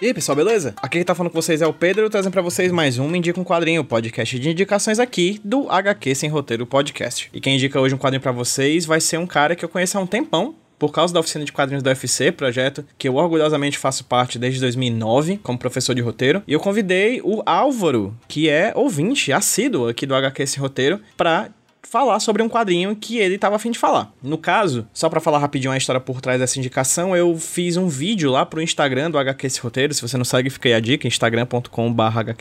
E aí, pessoal, beleza? Aqui quem tá falando com vocês é o Pedro, trazendo pra vocês mais um Indica um Quadrinho, podcast de indicações aqui do HQ Sem Roteiro Podcast. E quem indica hoje um quadrinho pra vocês vai ser um cara que eu conheço há um tempão, por causa da oficina de quadrinhos do UFC, projeto que eu orgulhosamente faço parte desde 2009 como professor de roteiro. E eu convidei o Álvaro, que é ouvinte assíduo aqui do HQ Sem Roteiro, pra falar sobre um quadrinho que ele estava afim de falar. No caso, só para falar rapidinho a história por trás dessa indicação, eu fiz um vídeo lá pro Instagram do HQ Esse Roteiro. Se você não segue, fica aí a dica,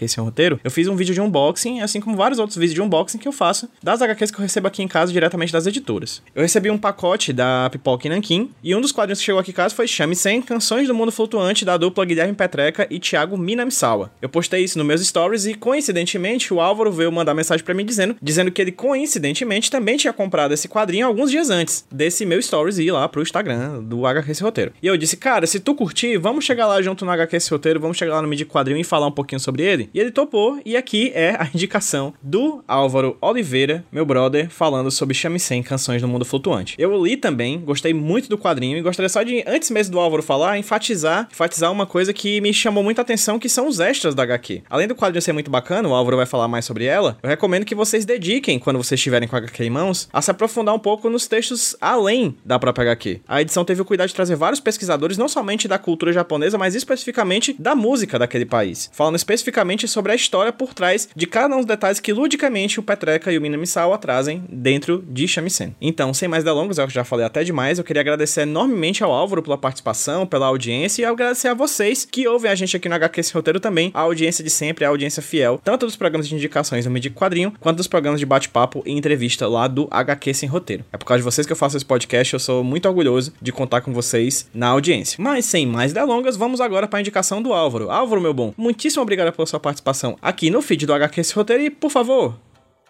Esse Roteiro. Eu fiz um vídeo de unboxing, assim como vários outros vídeos de unboxing que eu faço das HQs que eu recebo aqui em casa diretamente das editoras. Eu recebi um pacote da Pipoca e Nankin, e um dos quadrinhos que chegou aqui em casa foi Chame 100 Canções do Mundo Flutuante da dupla Guilherme Petreca e Thiago Minamisawa. Eu postei isso nos meus stories e, coincidentemente, o Álvaro veio mandar mensagem para mim dizendo, dizendo que ele, coincidentemente, também tinha comprado esse quadrinho alguns dias antes desse meu stories ir lá pro Instagram do HQ Esse Roteiro. E eu disse, cara, se tu curtir, vamos chegar lá junto no HQ Esse Roteiro, vamos chegar lá no Midi Quadrinho e falar um pouquinho sobre ele. E ele topou, e aqui é a indicação do Álvaro Oliveira, meu brother, falando sobre 100 Canções do Mundo Flutuante. Eu li também, gostei muito do quadrinho e gostaria só de, antes mesmo do Álvaro falar, enfatizar, enfatizar uma coisa que me chamou muita atenção, que são os extras da HQ. Além do quadrinho ser muito bacana, o Álvaro vai falar mais sobre ela, eu recomendo que vocês dediquem, quando vocês estiverem com a HQ em mãos, a se aprofundar um pouco nos textos além da própria HQ. A edição teve o cuidado de trazer vários pesquisadores, não somente da cultura japonesa, mas especificamente da música daquele país, falando especificamente sobre a história por trás de cada um dos detalhes que ludicamente o Petreca e o Minamisawa trazem dentro de Shamisen. Então, sem mais delongas, eu já falei até demais, eu queria agradecer enormemente ao Álvaro pela participação, pela audiência e agradecer a vocês que ouvem a gente aqui no HQ Esse Roteiro também, a audiência de sempre, a audiência fiel, tanto dos programas de indicações no Medico Quadrinho, quanto dos programas de bate-papo e entrevista lá do HQ Sem Roteiro. É por causa de vocês que eu faço esse podcast, eu sou muito orgulhoso de contar com vocês na audiência. Mas sem mais delongas, vamos agora para a indicação do Álvaro. Álvaro, meu bom, muitíssimo obrigado pela sua participação aqui no feed do HQ Esse Roteiro e, por favor,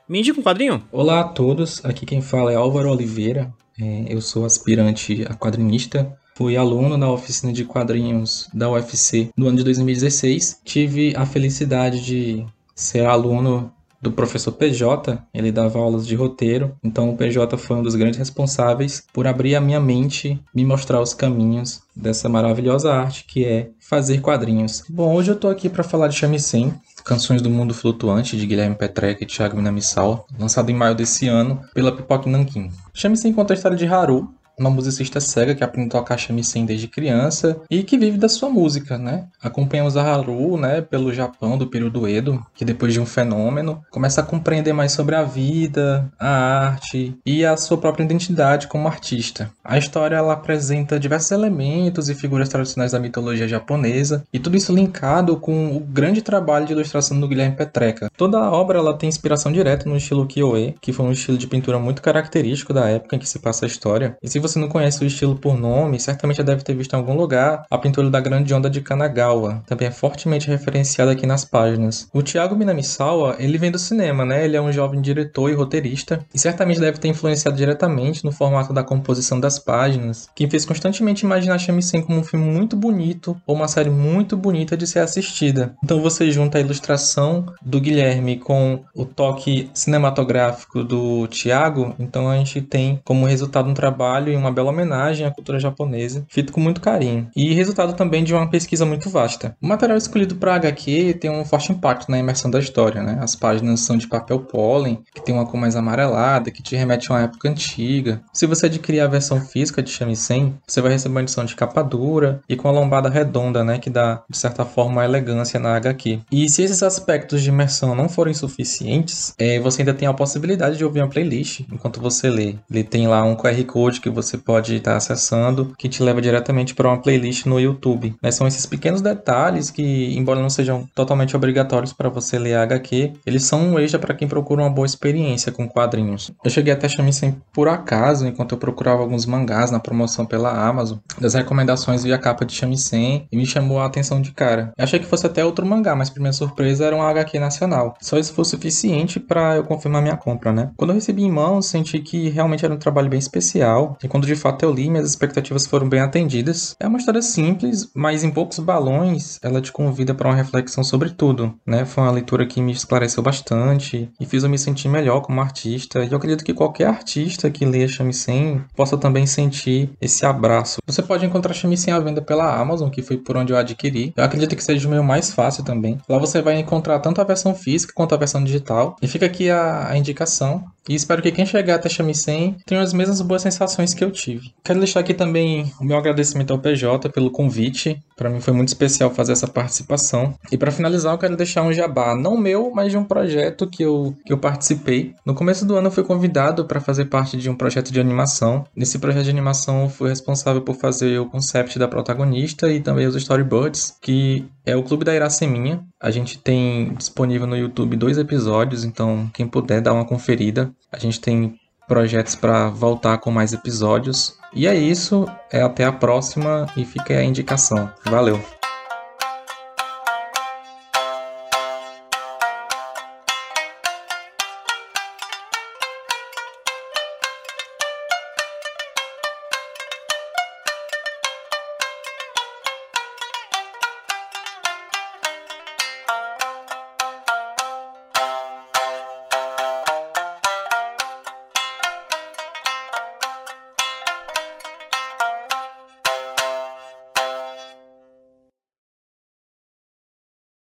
me indica um quadrinho. Olá a todos, aqui quem fala é Álvaro Oliveira, é, eu sou aspirante a quadrinista. Fui aluno na oficina de quadrinhos da UFC no ano de 2016. Tive a felicidade de ser aluno do professor PJ, ele dava aulas de roteiro, então o PJ foi um dos grandes responsáveis por abrir a minha mente, me mostrar os caminhos dessa maravilhosa arte que é fazer quadrinhos. Bom, hoje eu tô aqui para falar de Shamisen, Canções do Mundo Flutuante, de Guilherme Petreca e Thiago Minamisal, lançado em maio desse ano pela Pipoca Nankin. Shamisen conta a história de Haru, uma musicista cega que aprende a tocar shamisen desde criança e que vive da sua música, né? Acompanhamos a Haru, né, pelo Japão do período Edo, que depois de um fenômeno começa a compreender mais sobre a vida, a arte e a sua própria identidade como artista. A história ela apresenta diversos elementos e figuras tradicionais da mitologia japonesa e tudo isso linkado com o grande trabalho de ilustração do Guilherme Petreca. Toda a obra ela tem inspiração direta no estilo Kyoe, que foi um estilo de pintura muito característico da época em que se passa a história. E se você não conhece o estilo por nome, certamente já deve ter visto em algum lugar a pintura da Grande Onda de Kanagawa. Também é fortemente referenciada aqui nas páginas. O Thiago Minamisawa, ele vem do cinema, né? Ele é um jovem diretor e roteirista e certamente deve ter influenciado diretamente no formato da composição das páginas, que fez constantemente imaginar Shamisen como um filme muito bonito ou uma série muito bonita de ser assistida. Então você junta a ilustração do Guilherme com o toque cinematográfico do Thiago, então a gente tem como resultado um trabalho uma bela homenagem à cultura japonesa, feito com muito carinho, e resultado também de uma pesquisa muito vasta. O material escolhido para HQ tem um forte impacto na imersão da história, né? As páginas são de papel pólen, que tem uma cor mais amarelada, que te remete a uma época antiga. Se você adquirir a versão física de Shamisen, você vai receber uma edição de capa dura e com a lombada redonda, né, que dá de certa forma uma elegância na HQ. E se esses aspectos de imersão não forem suficientes, é, você ainda tem a possibilidade de ouvir uma playlist enquanto você lê. Ele tem lá um QR Code que você você pode estar acessando, que te leva diretamente para uma playlist no YouTube. Né? São esses pequenos detalhes que, embora não sejam totalmente obrigatórios para você ler a HQ, eles são um extra para quem procura uma boa experiência com quadrinhos. Eu cheguei até Shamisen por acaso, enquanto eu procurava alguns mangás na promoção pela Amazon, das recomendações via capa de Shamisen e me chamou a atenção de cara. Eu achei que fosse até outro mangá, mas para minha surpresa era um HQ nacional. Só isso foi suficiente para eu confirmar minha compra, né? Quando eu recebi em mãos, senti que realmente era um trabalho bem especial, quando de fato eu li, minhas expectativas foram bem atendidas. É uma história simples, mas em poucos balões ela te convida para uma reflexão sobre tudo, né? Foi uma leitura que me esclareceu bastante e fez eu me sentir melhor como artista, e eu acredito que qualquer artista que leia Shamisen possa também sentir esse abraço. Você pode encontrar Shamisen à venda pela Amazon, que foi por onde eu adquiri. Eu acredito que seja o meio mais fácil também. Lá você vai encontrar tanto a versão física quanto a versão digital. E fica aqui a, a indicação. E espero que quem chegar até Shamisen tenha as mesmas boas sensações que eu tive. Quero deixar aqui também o meu agradecimento ao PJ pelo convite. Para mim foi muito especial fazer essa participação. E para finalizar, eu quero deixar um jabá, não meu, mas de um projeto que eu, que eu participei. No começo do ano eu fui convidado para fazer parte de um projeto de animação. Nesse projeto de animação eu fui responsável por fazer o concept da protagonista e também os storyboards, que é o Clube da Iraceminha. A gente tem disponível no YouTube dois episódios, então quem puder dar uma conferida. A gente tem projetos para voltar com mais episódios. E é isso, é até a próxima e fica a indicação. Valeu!